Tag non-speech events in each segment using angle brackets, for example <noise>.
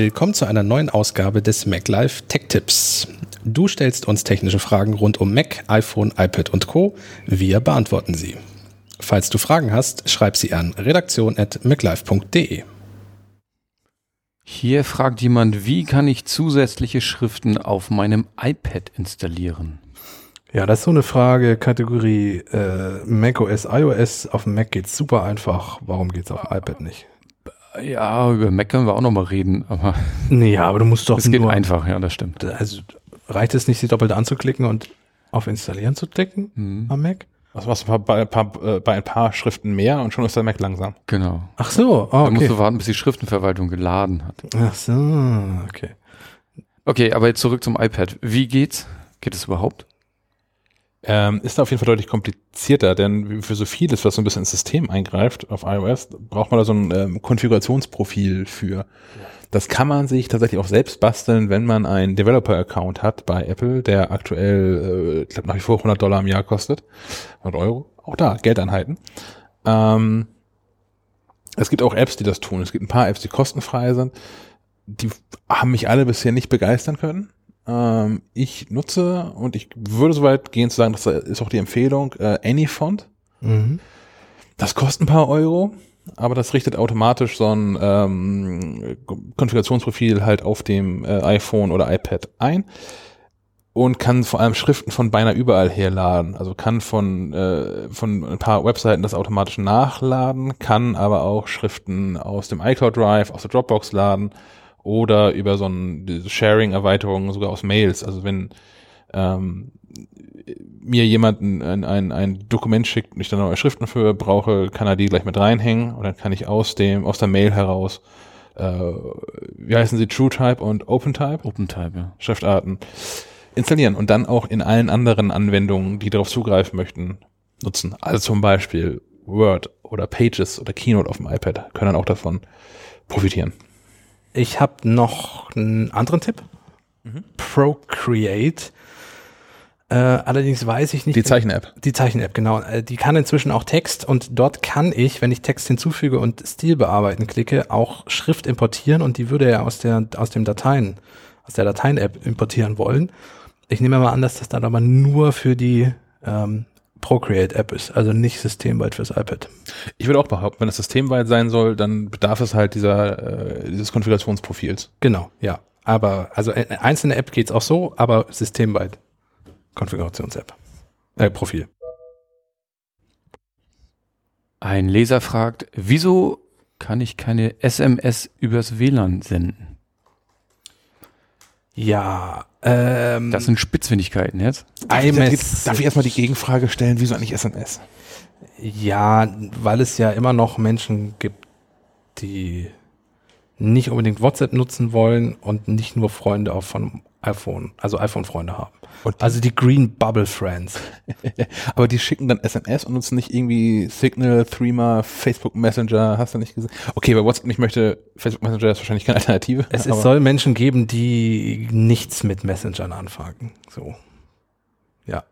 Willkommen zu einer neuen Ausgabe des MacLife Tech Tipps. Du stellst uns technische Fragen rund um Mac, iPhone, iPad und Co. Wir beantworten sie. Falls du Fragen hast, schreib sie an redaktion.maclife.de. Hier fragt jemand, wie kann ich zusätzliche Schriften auf meinem iPad installieren? Ja, das ist so eine Frage, Kategorie äh, macOS, iOS. Auf dem Mac geht's super einfach. Warum geht's auf dem iPad nicht? Ja, über Mac können wir auch nochmal reden, aber. Nee, aber du musst doch. Es geht einfach, ja, das stimmt. Also reicht es nicht, sie doppelt anzuklicken und auf Installieren zu klicken mhm. am Mac? Was machst du bei, bei, äh, bei, ein paar Schriften mehr und schon ist der Mac langsam. Genau. Ach so, oh, okay. Da musst du warten, bis die Schriftenverwaltung geladen hat. Ach so, okay. Okay, aber jetzt zurück zum iPad. Wie geht's? Geht es überhaupt? Ähm, ist da auf jeden Fall deutlich komplizierter, denn für so vieles, was so ein bisschen ins System eingreift auf iOS, braucht man da so ein ähm, Konfigurationsprofil für. Das kann man sich tatsächlich auch selbst basteln, wenn man einen Developer-Account hat bei Apple, der aktuell, äh, ich glaube, nach wie vor 100 Dollar im Jahr kostet. 100 Euro. Auch da, Geldeinheiten. Ähm, es gibt auch Apps, die das tun. Es gibt ein paar Apps, die kostenfrei sind. Die haben mich alle bisher nicht begeistern können ähm, ich nutze und ich würde so weit gehen zu sagen, das ist auch die Empfehlung, äh, Anyfont. Mhm. Das kostet ein paar Euro, aber das richtet automatisch so ein ähm, Konfigurationsprofil halt auf dem äh, iPhone oder iPad ein und kann vor allem Schriften von beinahe überall herladen. Also kann von, äh, von ein paar Webseiten das automatisch nachladen, kann aber auch Schriften aus dem iCloud Drive, aus der Dropbox laden oder über so ein Sharing-Erweiterung sogar aus Mails. Also wenn ähm, mir jemand ein, ein, ein Dokument schickt und ich dann neue Schriften für brauche, kann er die gleich mit reinhängen und dann kann ich aus dem, aus der Mail heraus, äh, wie heißen sie, TrueType und OpenType? OpenType, ja. Schriftarten installieren und dann auch in allen anderen Anwendungen, die darauf zugreifen möchten, nutzen. Also zum Beispiel Word oder Pages oder Keynote auf dem iPad können dann auch davon profitieren. Ich habe noch einen anderen Tipp. Mhm. Procreate. Äh, allerdings weiß ich nicht. Die Zeichen-App. Die Zeichen-App, genau. Äh, die kann inzwischen auch Text und dort kann ich, wenn ich Text hinzufüge und Stil bearbeiten klicke, auch Schrift importieren und die würde er aus der, aus dem Dateien, aus der Dateien-App importieren wollen. Ich nehme mal an, dass das dann aber nur für die ähm, Procreate-App ist, also nicht systemweit fürs iPad. Ich würde auch behaupten, wenn es systemweit sein soll, dann bedarf es halt dieser, äh, dieses Konfigurationsprofils. Genau, ja. Aber, also äh, einzelne App geht's auch so, aber systemweit Konfigurations-App. Äh, Profil. Ein Leser fragt, wieso kann ich keine SMS übers WLAN senden? Ja, ähm, das sind Spitzfindigkeiten jetzt. IMS. Darf ich erstmal die Gegenfrage stellen, wieso eigentlich SMS? Ja, weil es ja immer noch Menschen gibt, die nicht unbedingt WhatsApp nutzen wollen und nicht nur Freunde auch von iPhone, also iPhone-Freunde haben. Und also die Green Bubble Friends. <laughs> Aber die schicken dann SMS und nutzen nicht irgendwie Signal, Threema, Facebook Messenger, hast du nicht gesehen? Okay, bei WhatsApp nicht möchte, Facebook Messenger ist wahrscheinlich keine Alternative. Es, es soll Menschen geben, die nichts mit Messengern anfangen. So. Ja,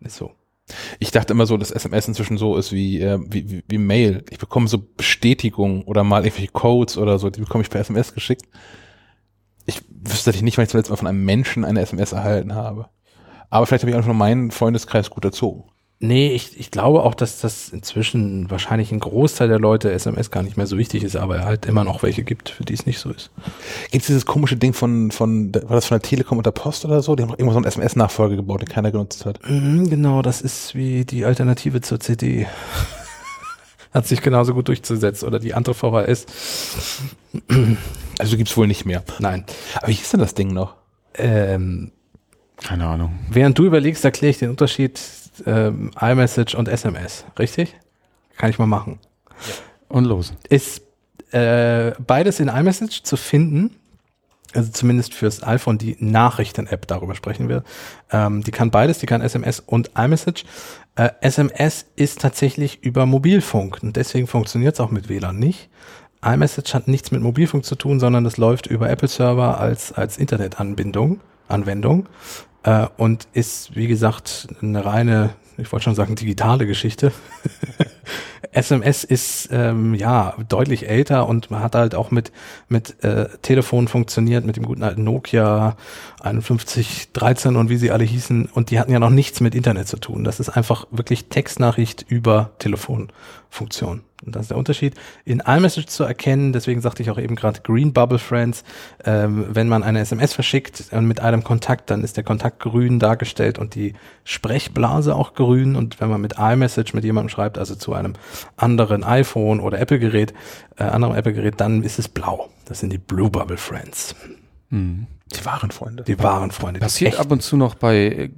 ist so. Ich dachte immer so, dass SMS inzwischen so ist wie, äh, wie, wie, wie Mail. Ich bekomme so Bestätigungen oder mal irgendwelche Codes oder so, die bekomme ich per SMS geschickt ich wüsste nicht, weil ich zuletzt mal von einem Menschen eine SMS erhalten habe. Aber vielleicht habe ich einfach nur meinen Freundeskreis gut erzogen. Nee, ich, ich glaube auch, dass das inzwischen wahrscheinlich ein Großteil der Leute SMS gar nicht mehr so wichtig ist, aber halt immer noch welche gibt, für die es nicht so ist. Gibt es dieses komische Ding von, von, war das von der Telekom und der Post oder so? Die haben doch irgendwo so einen SMS-Nachfolger gebaut, den keiner genutzt hat. Mhm, genau, das ist wie die Alternative zur CD. <laughs> hat sich genauso gut durchzusetzen oder die andere VHS. Also gibt's wohl nicht mehr. Nein. Aber wie ist denn das Ding noch? Ähm, Keine Ahnung. Während du überlegst, erkläre ich den Unterschied ähm, iMessage und SMS. Richtig? Kann ich mal machen. Ja. Und los. Ist äh, beides in iMessage zu finden. Also zumindest fürs iPhone die Nachrichten-App, darüber sprechen wir. Ähm, die kann beides, die kann SMS und iMessage. Äh, SMS ist tatsächlich über Mobilfunk und deswegen funktioniert es auch mit WLAN nicht iMessage hat nichts mit Mobilfunk zu tun, sondern es läuft über Apple Server als, als Internetanbindung, Anwendung äh, und ist, wie gesagt, eine reine, ich wollte schon sagen, digitale Geschichte. <laughs> SMS ist ähm, ja deutlich älter und man hat halt auch mit mit äh, Telefon funktioniert, mit dem guten alten Nokia 5113 und wie sie alle hießen und die hatten ja noch nichts mit Internet zu tun. Das ist einfach wirklich Textnachricht über Telefonfunktion. Und das ist der Unterschied. In iMessage zu erkennen, deswegen sagte ich auch eben gerade Green Bubble Friends, ähm, wenn man eine SMS verschickt äh, mit einem Kontakt, dann ist der Kontakt grün dargestellt und die Sprechblase auch grün. Und wenn man mit iMessage mit jemandem schreibt, also zu einem anderen iPhone oder Apple-Gerät, äh, anderem Apple-Gerät, dann ist es blau. Das sind die Blue Bubble Friends. Mhm. Die wahren Freunde. Die wahren Freunde. die Passiert ab und zu noch bei äh,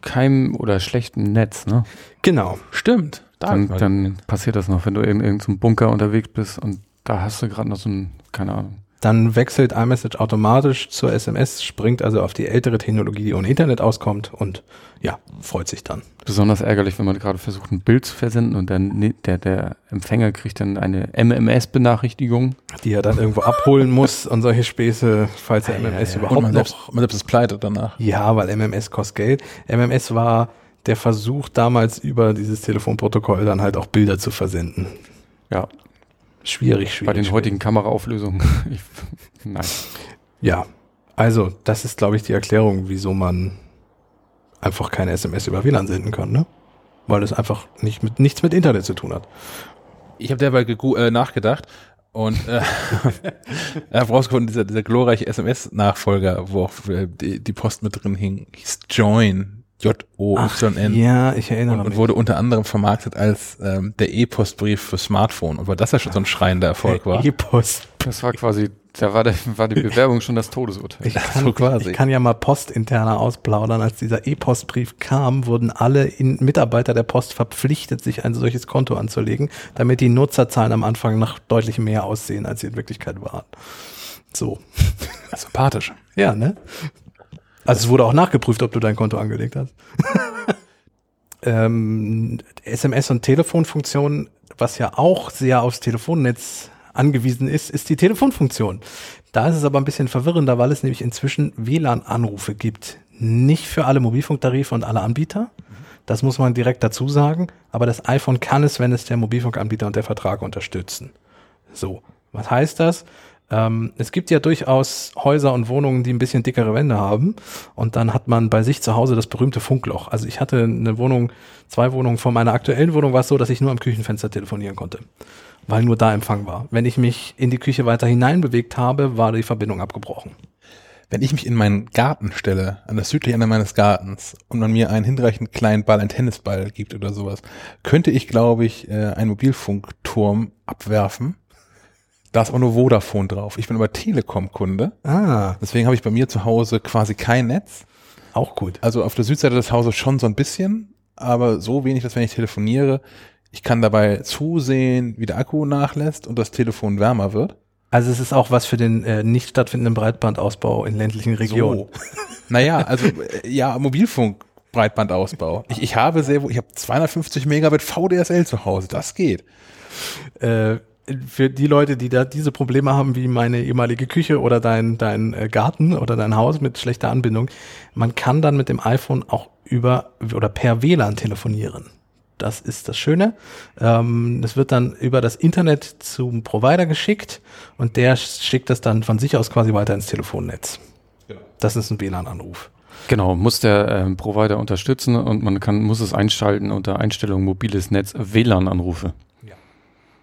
keinem oder schlechtem Netz, ne? Genau. Stimmt. Da Dann, dann passiert das noch, wenn du in irgendeinem Bunker unterwegs bist und da hast du gerade noch so ein, keine Ahnung. Dann wechselt iMessage automatisch zur SMS, springt also auf die ältere Technologie, die ohne Internet auskommt und ja, freut sich dann. Besonders ärgerlich, wenn man gerade versucht, ein Bild zu versenden und dann der, der Empfänger kriegt dann eine MMS-Benachrichtigung. Die er dann irgendwo abholen muss <laughs> und solche Späße, falls er MMS und überhaupt man noch. selbst, man selbst ist pleite danach. Ja, weil MMS kostet Geld. MMS war der Versuch damals über dieses Telefonprotokoll dann halt auch Bilder zu versenden. Ja, Schwierig, schwierig. bei den schwierig. heutigen Kameraauflösungen. <laughs> Ich, nein. Ja, also das ist, glaube ich, die Erklärung, wieso man einfach keine SMS über WLAN senden kann, ne? Weil es einfach nicht mit, nichts mit Internet zu tun hat. Ich habe derweil äh, nachgedacht und äh, <laughs> habe rausgefunden, dieser, dieser glorreiche SMS-Nachfolger, wo auch äh, die, die Post mit drin hing, hieß Join. J-O-Y-N. ja, ich erinnere Und, und mich. wurde unter anderem vermarktet als ähm, der E-Postbrief für Smartphone. Und weil das ja schon so ein schreiender Erfolg war. E-Post. Das war quasi, da war, der, war die Bewerbung schon das Todesurteil. Ich <laughs> kann, So quasi. ich kann ja mal postinterner ausplaudern. Als dieser E-Postbrief kam, wurden alle in Mitarbeiter der Post verpflichtet, sich ein solches Konto anzulegen, damit die Nutzerzahlen am Anfang noch deutlich mehr aussehen, als sie in Wirklichkeit waren. So. Sympathisch. Ja, ne? Also es wurde auch nachgeprüft, ob du dein Konto angelegt hast. <laughs> ähm, SMS- und Telefonfunktion, was ja auch sehr aufs Telefonnetz angewiesen ist, ist die Telefonfunktion. Da ist es aber ein bisschen verwirrender, weil es nämlich inzwischen WLAN-Anrufe gibt. Nicht für alle Mobilfunktarife und alle Anbieter. Das muss man direkt dazu sagen. Aber das iPhone kann es, wenn es der Mobilfunkanbieter und der Vertrag unterstützen. So, was heißt das? Ähm, es gibt ja durchaus Häuser und Wohnungen, die ein bisschen dickere Wände haben. Und dann hat man bei sich zu Hause das berühmte Funkloch. Also ich hatte eine Wohnung, zwei Wohnungen von meiner aktuellen Wohnung war es so, dass ich nur am Küchenfenster telefonieren konnte. Weil nur da Empfang war. Wenn ich mich in die Küche weiter hineinbewegt habe, war die Verbindung abgebrochen. Wenn ich mich in meinen Garten stelle, an das südliche Ende meines Gartens, und man mir einen hinreichend kleinen Ball, einen Tennisball gibt oder sowas, könnte ich, glaube ich, äh, einen Mobilfunkturm abwerfen. Da ist aber nur Vodafone drauf. Ich bin aber Telekom-Kunde. Ah, Deswegen habe ich bei mir zu Hause quasi kein Netz. auch gut. Also auf der Südseite des Hauses schon so ein bisschen, aber so wenig, dass wenn ich telefoniere, ich kann dabei zusehen, wie der Akku nachlässt und das Telefon wärmer wird. Also es ist auch was für den äh, nicht stattfindenden Breitbandausbau in ländlichen Regionen. So. <laughs> Naja, also äh, ja, Mobilfunk. Breitbandausbau. Ich, ich habe sehr, ich habe 250 Megabit VDSL zu Hause. Das geht. äh, für die Leute, die da diese Probleme haben, wie meine ehemalige Küche oder dein, dein äh, Garten oder dein Haus mit schlechter Anbindung, man kann dann mit dem iPhone auch über oder per WLAN telefonieren. Das ist das Schöne. Ähm, das wird dann über das Internet zum Provider geschickt und der schickt das dann von sich aus quasi weiter ins Telefonnetz. Das ist ein WLAN-Anruf. Genau, muss der ähm, Provider unterstützen und man kann, muss es einschalten unter Einstellung mobiles Netz WLAN-Anrufe.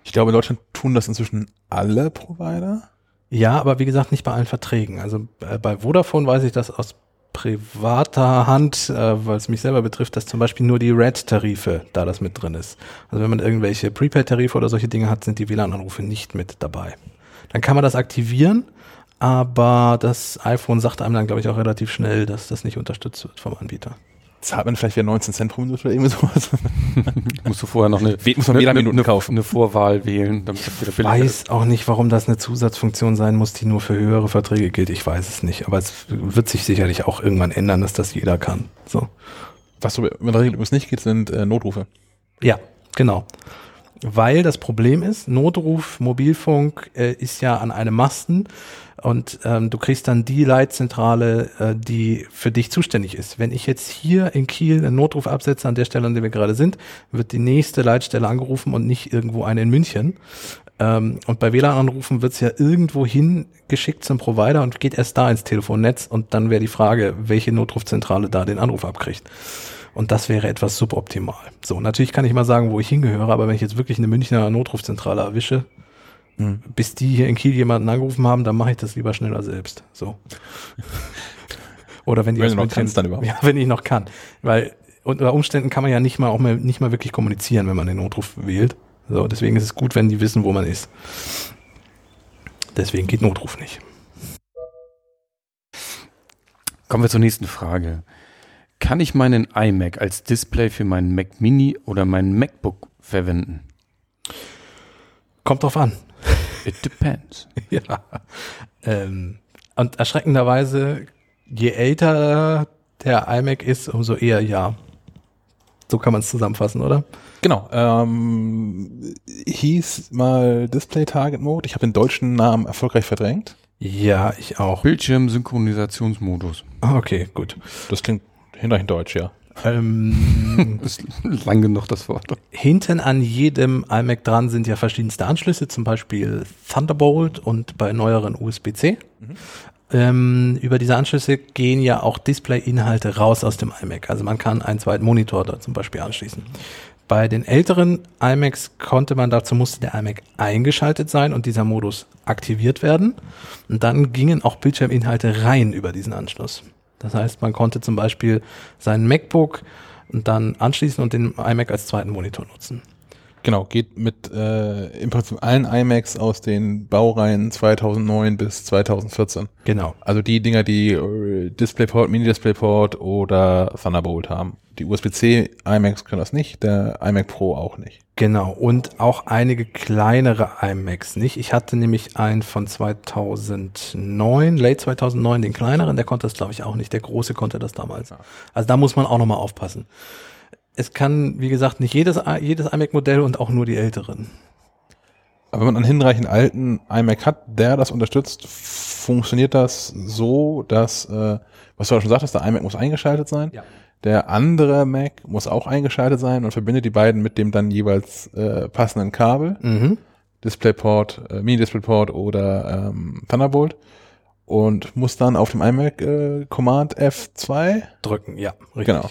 Ich glaube, in Deutschland tun das inzwischen alle Provider. Ja, aber wie gesagt, nicht bei allen Verträgen. Also äh, bei Vodafone weiß ich das aus privater Hand, äh, weil es mich selber betrifft, dass zum Beispiel nur die Red-Tarife da das mit drin ist. Also wenn man irgendwelche Prepaid-Tarife oder solche Dinge hat, sind die WLAN-Anrufe nicht mit dabei. Dann kann man das aktivieren, aber das iPhone sagt einem dann, glaube ich, auch relativ schnell, dass das nicht unterstützt wird vom Anbieter. Zahlt man vielleicht wieder 19 Cent pro Minute oder irgendwie sowas. <laughs> Musst du vorher noch eine, muss man eine, eine, kaufen. eine Vorwahl wählen, damit das wieder Ich weiß auch nicht, warum das eine Zusatzfunktion sein muss, die nur für höhere Verträge gilt. Ich weiß es nicht. Aber es wird sich sicherlich auch irgendwann ändern, dass das jeder kann. So. Was so mit der Regel übrigens nicht geht, sind äh, Notrufe. Ja, genau. Weil das Problem ist, Notruf, Mobilfunk äh, ist ja an einem Masten und ähm, du kriegst dann die Leitzentrale, äh, die für dich zuständig ist. Wenn ich jetzt hier in Kiel einen Notruf absetze, an der Stelle, an der wir gerade sind, wird die nächste Leitstelle angerufen und nicht irgendwo eine in München. Ähm, und bei WLAN-Anrufen wird es ja irgendwo hingeschickt zum Provider und geht erst da ins Telefonnetz und dann wäre die Frage, welche Notrufzentrale da den Anruf abkriegt. Und das wäre etwas suboptimal. So, natürlich kann ich mal sagen, wo ich hingehöre, aber wenn ich jetzt wirklich eine Münchner Notrufzentrale erwische, Hm. bis die hier in Kiel jemanden angerufen haben, dann mache ich das lieber schneller selbst. So. Oder wenn die Wenn du noch München- kannst, dann überhaupt. <laughs> Ja, wenn ich noch kann. Weil unter Umständen kann man ja nicht mal auch mal, nicht mal wirklich kommunizieren, wenn man den Notruf wählt. So, deswegen ist es gut, wenn die wissen, wo man ist. Deswegen geht Notruf nicht. Kommen wir zur nächsten Frage. Kann ich meinen iMac als Display für meinen Mac Mini oder meinen MacBook verwenden? Kommt drauf an. <laughs> It depends. <laughs> ja. Ähm, und erschreckenderweise, je älter der iMac ist, umso eher ja. So kann man es zusammenfassen, oder? Genau. Ähm, hieß mal Display Target Mode. Ich habe den deutschen Namen erfolgreich verdrängt. Ja, ich auch. Bildschirmsynchronisationsmodus. Ah, Okay, gut. Das klingt hinreichend deutsch, ja. Ähm, <laughs> Ist lang genug das Wort. hinten an jedem iMac dran sind ja verschiedenste Anschlüsse, zum Beispiel Thunderbolt und bei neueren USB-C. Ähm, über diese Anschlüsse gehen ja auch Display-Inhalte raus aus dem iMac. Also man kann einen zweiten Monitor da zum Beispiel anschließen. Bei den älteren iMacs konnte man, dazu musste der iMac eingeschaltet sein und dieser Modus aktiviert werden. Und dann gingen auch Bildschirminhalte rein über diesen Anschluss. Das heißt, man konnte zum Beispiel sein MacBook dann anschließen und den iMac als zweiten Monitor nutzen. Genau, geht mit äh, im Prinzip allen iMacs aus den Baureihen 2009 bis 2014. Genau. Also die Dinger, die äh, DisplayPort, Mini-DisplayPort oder Thunderbolt haben. Die USB-C iMacs können das nicht, der iMac Pro auch nicht. Genau. Und auch einige kleinere iMacs nicht. Ich hatte nämlich einen von 2009, late 2009, den kleineren, der konnte das glaube ich auch nicht. Der große konnte das damals. Also da muss man auch nochmal aufpassen. Es kann, wie gesagt, nicht jedes, jedes iMac-Modell und auch nur die älteren. Aber wenn man einen hinreichend alten iMac hat, der das unterstützt, funktioniert das so, dass, äh, was du ja schon sagtest, der iMac muss eingeschaltet sein. Ja. Der andere Mac muss auch eingeschaltet sein und verbindet die beiden mit dem dann jeweils äh, passenden Kabel. Mhm. DisplayPort, äh, Mini-DisplayPort oder ähm, Thunderbolt und muss dann auf dem iMac äh, Command F2 Drücken, ja, richtig. Genau.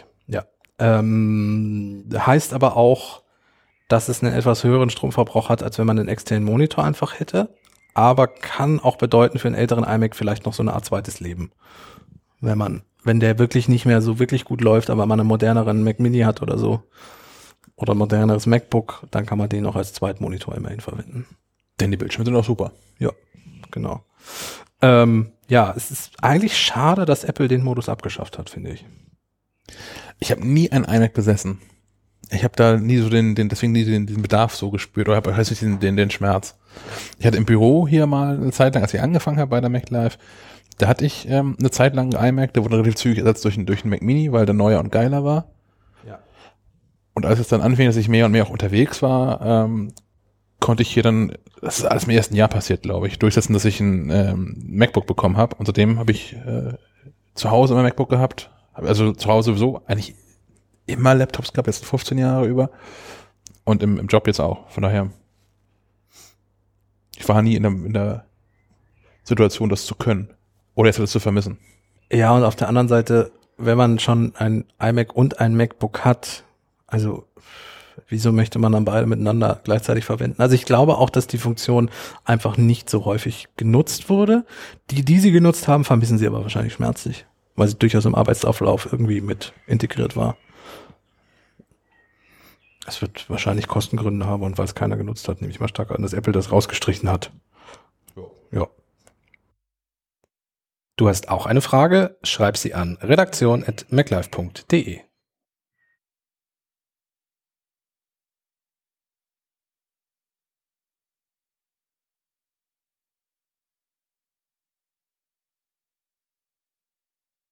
Ähm, heißt aber auch, dass es einen etwas höheren Stromverbrauch hat, als wenn man einen externen Monitor einfach hätte. Aber kann auch bedeuten für einen älteren iMac vielleicht noch so eine Art zweites Leben. Wenn man, wenn der wirklich nicht mehr so wirklich gut läuft, aber man einen moderneren Mac Mini hat oder so. Oder ein moderneres MacBook, dann kann man den auch als Zweitmonitor immerhin verwenden. denn die Bildschirme sind auch super. Ja, genau. Ähm, ja, es ist eigentlich schade, dass Apple den Modus abgeschafft hat, finde ich. Ich habe nie ein iMac besessen. Ich habe da nie so den, den deswegen nie den, den Bedarf so gespürt oder habe nicht den, den, den Schmerz. Ich hatte im Büro hier mal eine Zeit lang, als ich angefangen habe bei der Mac Live, da hatte ich ähm, eine Zeit lang einen iMac, der wurde relativ zügig ersetzt durch, einen- durch einen Mac Mini, weil der neuer und geiler war. Ja. Und als es dann anfing, dass ich mehr und mehr auch unterwegs war, ähm, konnte ich hier dann, das ist alles im ersten Jahr passiert, glaube ich, durchsetzen, dass ich ein ähm, MacBook bekommen habe. Und seitdem habe ich äh, zu Hause immer MacBook gehabt. Also zu Hause sowieso eigentlich immer Laptops gehabt, jetzt 15 Jahre über. Und im, im Job jetzt auch. Von daher, ich war nie in der, in der Situation, das zu können. Oder jetzt das zu vermissen. Ja, und auf der anderen Seite, wenn man schon ein iMac und ein MacBook hat, also wieso möchte man dann beide miteinander gleichzeitig verwenden? Also ich glaube auch, dass die Funktion einfach nicht so häufig genutzt wurde. Die, die sie genutzt haben, vermissen sie aber wahrscheinlich schmerzlich, weil sie durchaus im Arbeitsauflauf irgendwie mit integriert war. Es wird wahrscheinlich Kostengründe haben und weil es keiner genutzt hat, nehme ich mal stark an, dass Apple das rausgestrichen hat. Ja. Du hast auch eine Frage? Schreib sie an redaktion.maclife.de.